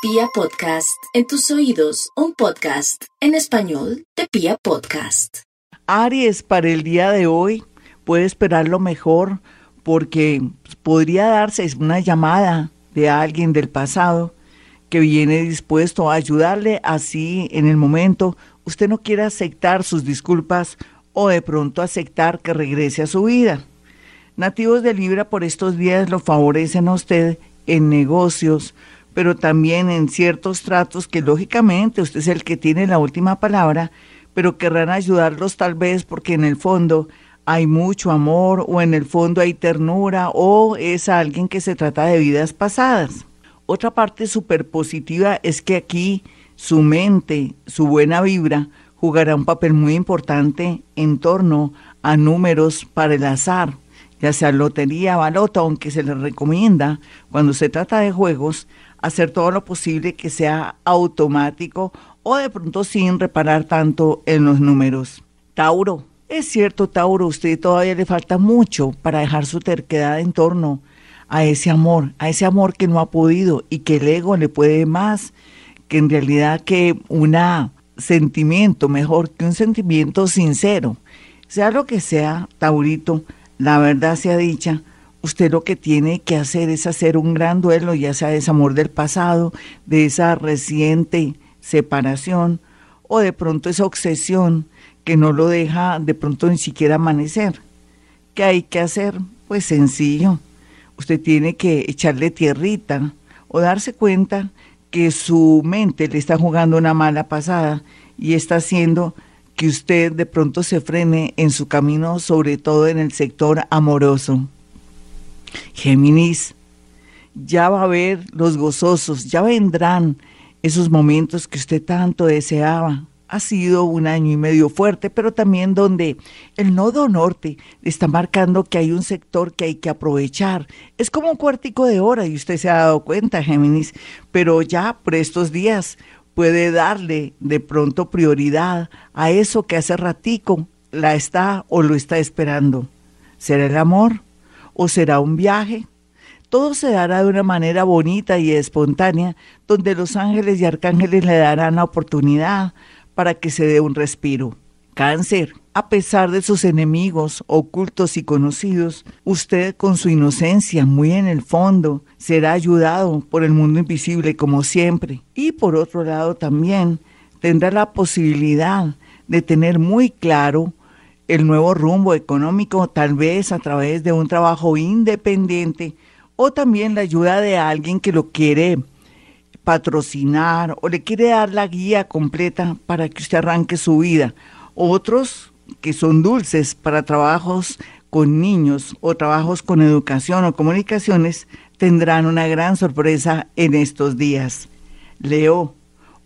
Pia Podcast, en tus oídos, un podcast en español de Pia Podcast. Aries, para el día de hoy, puede esperar lo mejor porque podría darse una llamada de alguien del pasado que viene dispuesto a ayudarle así en el momento usted no quiere aceptar sus disculpas o de pronto aceptar que regrese a su vida. Nativos de Libra por estos días lo favorecen a usted en negocios, pero también en ciertos tratos que lógicamente usted es el que tiene la última palabra, pero querrán ayudarlos tal vez porque en el fondo hay mucho amor o en el fondo hay ternura o es alguien que se trata de vidas pasadas. Otra parte súper positiva es que aquí su mente, su buena vibra, jugará un papel muy importante en torno a números para el azar, ya sea lotería, balota, aunque se le recomienda cuando se trata de juegos hacer todo lo posible que sea automático o de pronto sin reparar tanto en los números. Tauro, es cierto, Tauro, usted todavía le falta mucho para dejar su terquedad en torno a ese amor, a ese amor que no ha podido y que el ego le puede más, que en realidad que un sentimiento mejor que un sentimiento sincero. Sea lo que sea, Taurito, la verdad sea dicha, usted lo que tiene que hacer es hacer un gran duelo, ya sea de ese amor del pasado, de esa reciente separación o de pronto esa obsesión que no lo deja de pronto ni siquiera amanecer. ¿Qué hay que hacer? Pues sencillo. Usted tiene que echarle tierrita o darse cuenta que su mente le está jugando una mala pasada y está haciendo que usted de pronto se frene en su camino, sobre todo en el sector amoroso. Géminis, ya va a ver los gozosos, ya vendrán esos momentos que usted tanto deseaba. Ha sido un año y medio fuerte, pero también donde el nodo norte está marcando que hay un sector que hay que aprovechar. Es como un cuartico de hora y usted se ha dado cuenta, Géminis, pero ya por estos días puede darle de pronto prioridad a eso que hace ratico la está o lo está esperando. ¿Será el amor? o será un viaje? Todo se dará de una manera bonita y espontánea, donde los ángeles y arcángeles le darán la oportunidad para que se dé un respiro. Cáncer, a pesar de sus enemigos ocultos y conocidos, usted con su inocencia muy en el fondo será ayudado por el mundo invisible como siempre. Y por otro lado también tendrá la posibilidad de tener muy claro el nuevo rumbo económico, tal vez a través de un trabajo independiente o también la ayuda de alguien que lo quiere patrocinar o le quiere dar la guía completa para que usted arranque su vida. Otros que son dulces para trabajos con niños o trabajos con educación o comunicaciones tendrán una gran sorpresa en estos días. Leo,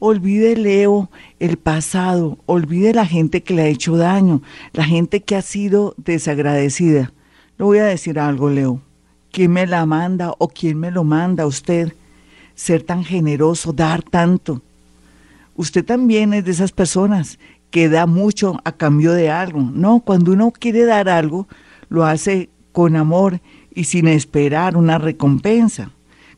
Olvide, Leo, el pasado, olvide la gente que le ha hecho daño, la gente que ha sido desagradecida. Le voy a decir algo, Leo. ¿Quién me la manda o quién me lo manda a usted? Ser tan generoso, dar tanto. Usted también es de esas personas que da mucho a cambio de algo. No, cuando uno quiere dar algo, lo hace con amor y sin esperar una recompensa.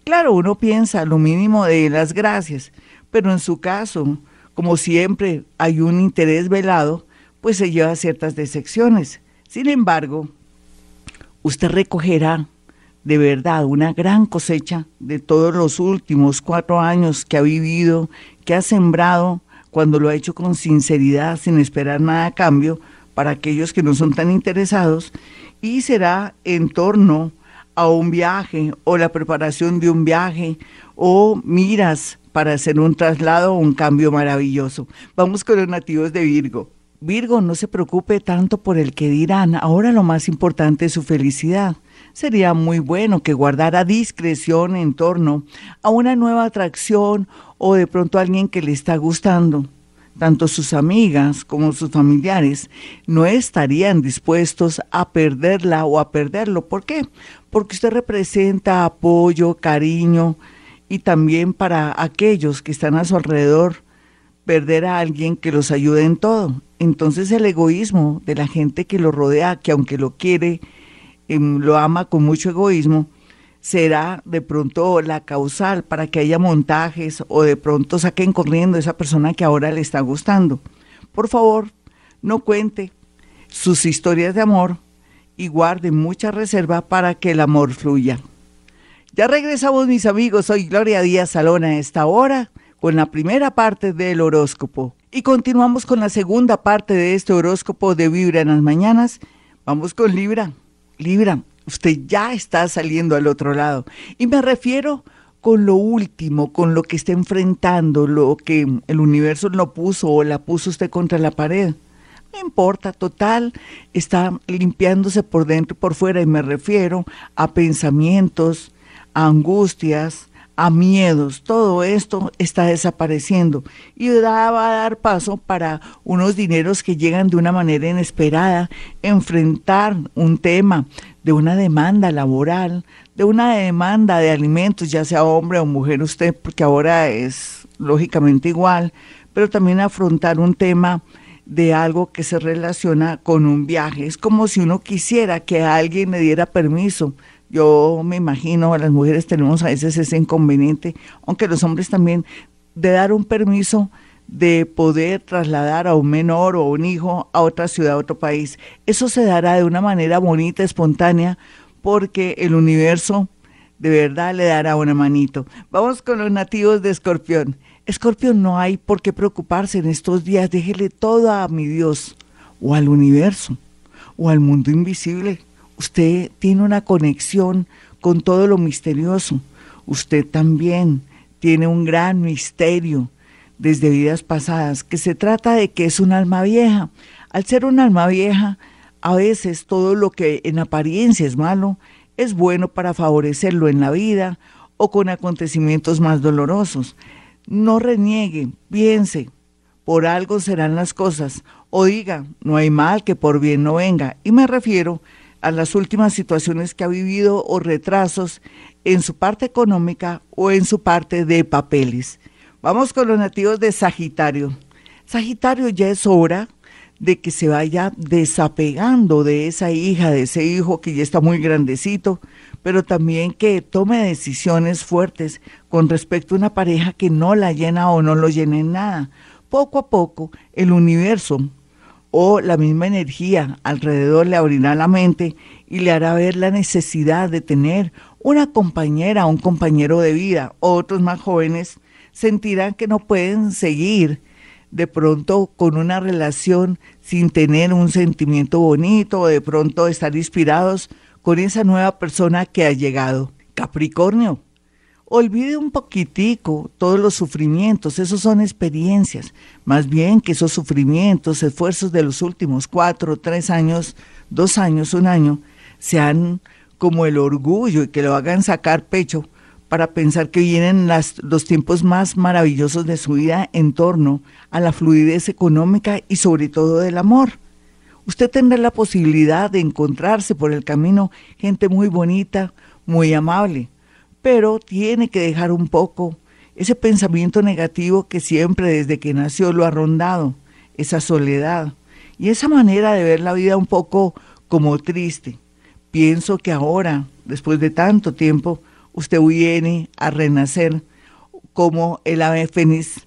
Claro, uno piensa lo mínimo de las gracias, pero en su caso, como siempre hay un interés velado, pues se lleva ciertas decepciones. Sin embargo, usted recogerá de verdad una gran cosecha de todos los últimos cuatro años que ha vivido, que ha sembrado cuando lo ha hecho con sinceridad, sin esperar nada a cambio, para aquellos que no son tan interesados, y será en torno a un viaje o la preparación de un viaje o miras para hacer un traslado o un cambio maravilloso. Vamos con los nativos de Virgo. Virgo, no se preocupe tanto por el que dirán, ahora lo más importante es su felicidad. Sería muy bueno que guardara discreción en torno a una nueva atracción o de pronto a alguien que le está gustando. Tanto sus amigas como sus familiares no estarían dispuestos a perderla o a perderlo. ¿Por qué? Porque usted representa apoyo, cariño, y también para aquellos que están a su alrededor, perder a alguien que los ayude en todo. Entonces el egoísmo de la gente que lo rodea, que aunque lo quiere, lo ama con mucho egoísmo, será de pronto la causal para que haya montajes o de pronto saquen corriendo esa persona que ahora le está gustando. Por favor, no cuente sus historias de amor y guarde mucha reserva para que el amor fluya. Ya regresamos mis amigos, soy Gloria Díaz Salón a esta hora con la primera parte del horóscopo. Y continuamos con la segunda parte de este horóscopo de Vibra en las mañanas. Vamos con Libra. Libra, usted ya está saliendo al otro lado. Y me refiero con lo último, con lo que está enfrentando, lo que el universo lo puso o la puso usted contra la pared. No importa, total, está limpiándose por dentro y por fuera y me refiero a pensamientos, a angustias, a miedos, todo esto está desapareciendo y va a dar paso para unos dineros que llegan de una manera inesperada, enfrentar un tema de una demanda laboral, de una demanda de alimentos, ya sea hombre o mujer usted, porque ahora es lógicamente igual, pero también afrontar un tema de algo que se relaciona con un viaje. Es como si uno quisiera que alguien le diera permiso yo me imagino, las mujeres tenemos a veces ese inconveniente, aunque los hombres también, de dar un permiso de poder trasladar a un menor o un hijo a otra ciudad, a otro país. Eso se dará de una manera bonita, espontánea, porque el universo de verdad le dará una manito. Vamos con los nativos de Escorpión. Escorpión, no hay por qué preocuparse en estos días. Déjele todo a mi Dios, o al universo, o al mundo invisible usted tiene una conexión con todo lo misterioso. Usted también tiene un gran misterio desde vidas pasadas, que se trata de que es un alma vieja. Al ser un alma vieja, a veces todo lo que en apariencia es malo es bueno para favorecerlo en la vida o con acontecimientos más dolorosos. No reniegue, piense, por algo serán las cosas, o diga, no hay mal que por bien no venga. Y me refiero a las últimas situaciones que ha vivido o retrasos en su parte económica o en su parte de papeles. Vamos con los nativos de Sagitario. Sagitario ya es hora de que se vaya desapegando de esa hija, de ese hijo que ya está muy grandecito, pero también que tome decisiones fuertes con respecto a una pareja que no la llena o no lo llena en nada. Poco a poco el universo o la misma energía alrededor le abrirá la mente y le hará ver la necesidad de tener una compañera, un compañero de vida. Otros más jóvenes sentirán que no pueden seguir de pronto con una relación sin tener un sentimiento bonito o de pronto estar inspirados con esa nueva persona que ha llegado. Capricornio, olvide un poquitico todos los sufrimientos, esos son experiencias, más bien que esos sufrimientos, esfuerzos de los últimos cuatro, tres años, dos años, un año, sean como el orgullo y que lo hagan sacar pecho para pensar que vienen las, los tiempos más maravillosos de su vida en torno a la fluidez económica y sobre todo del amor. Usted tendrá la posibilidad de encontrarse por el camino gente muy bonita, muy amable, pero tiene que dejar un poco ese pensamiento negativo que siempre desde que nació lo ha rondado, esa soledad y esa manera de ver la vida un poco como triste. Pienso que ahora, después de tanto tiempo, usted viene a renacer como el ave fénix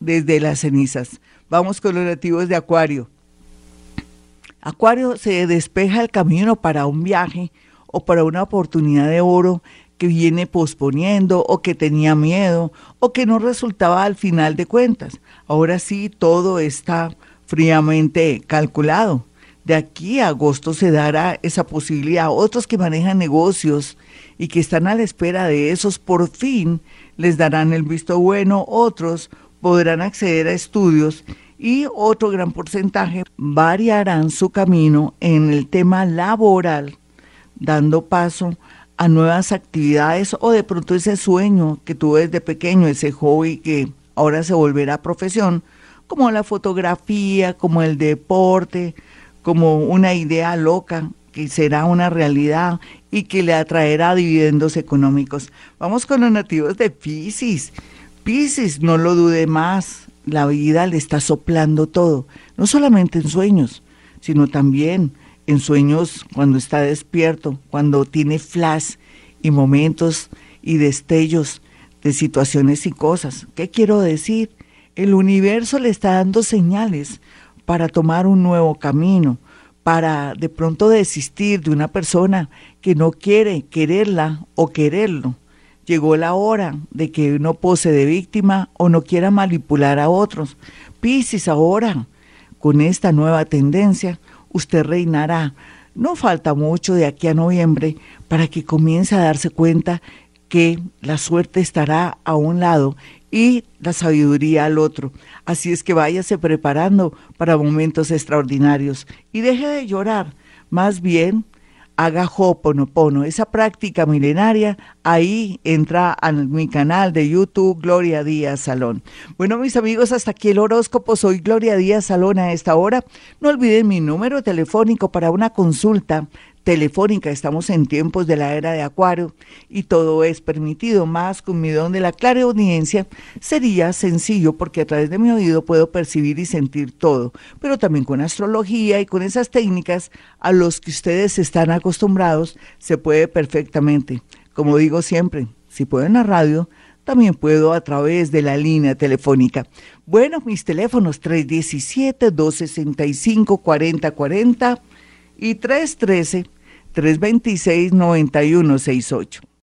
desde las cenizas. Vamos con los nativos de Acuario. Acuario se despeja el camino para un viaje o para una oportunidad de oro que viene posponiendo o que tenía miedo o que no resultaba al final de cuentas. Ahora sí, todo está fríamente calculado. De aquí a agosto se dará esa posibilidad. Otros que manejan negocios y que están a la espera de esos, por fin les darán el visto bueno. Otros podrán acceder a estudios y otro gran porcentaje variarán su camino en el tema laboral, dando paso a nuevas actividades o de pronto ese sueño que tuve desde pequeño, ese hobby que ahora se volverá profesión, como la fotografía, como el deporte, como una idea loca que será una realidad y que le atraerá dividendos económicos. Vamos con los nativos de Pisces. Pisces, no lo dude más, la vida le está soplando todo, no solamente en sueños, sino también en sueños cuando está despierto, cuando tiene flash y momentos y destellos de situaciones y cosas. ¿Qué quiero decir? El universo le está dando señales para tomar un nuevo camino, para de pronto desistir de una persona que no quiere quererla o quererlo. Llegó la hora de que no pose de víctima o no quiera manipular a otros. Piscis, ahora, con esta nueva tendencia, usted reinará. No falta mucho de aquí a noviembre para que comience a darse cuenta que la suerte estará a un lado y la sabiduría al otro. Así es que váyase preparando para momentos extraordinarios y deje de llorar. Más bien, haga Ho'oponopono, esa práctica milenaria, ahí entra a mi canal de YouTube Gloria Díaz Salón. Bueno, mis amigos, hasta aquí el horóscopo. Soy Gloria Díaz Salón a esta hora. No olviden mi número telefónico para una consulta telefónica. Estamos en tiempos de la era de Acuario y todo es permitido. Más con mi don de la clara audiencia sería sencillo porque a través de mi oído puedo percibir y sentir todo, pero también con astrología y con esas técnicas a los que ustedes están acostumbrados se puede perfectamente. Como digo siempre, si puedo en la radio, también puedo a través de la línea telefónica. Bueno, mis teléfonos 317-265-4040 y 313 326-9168.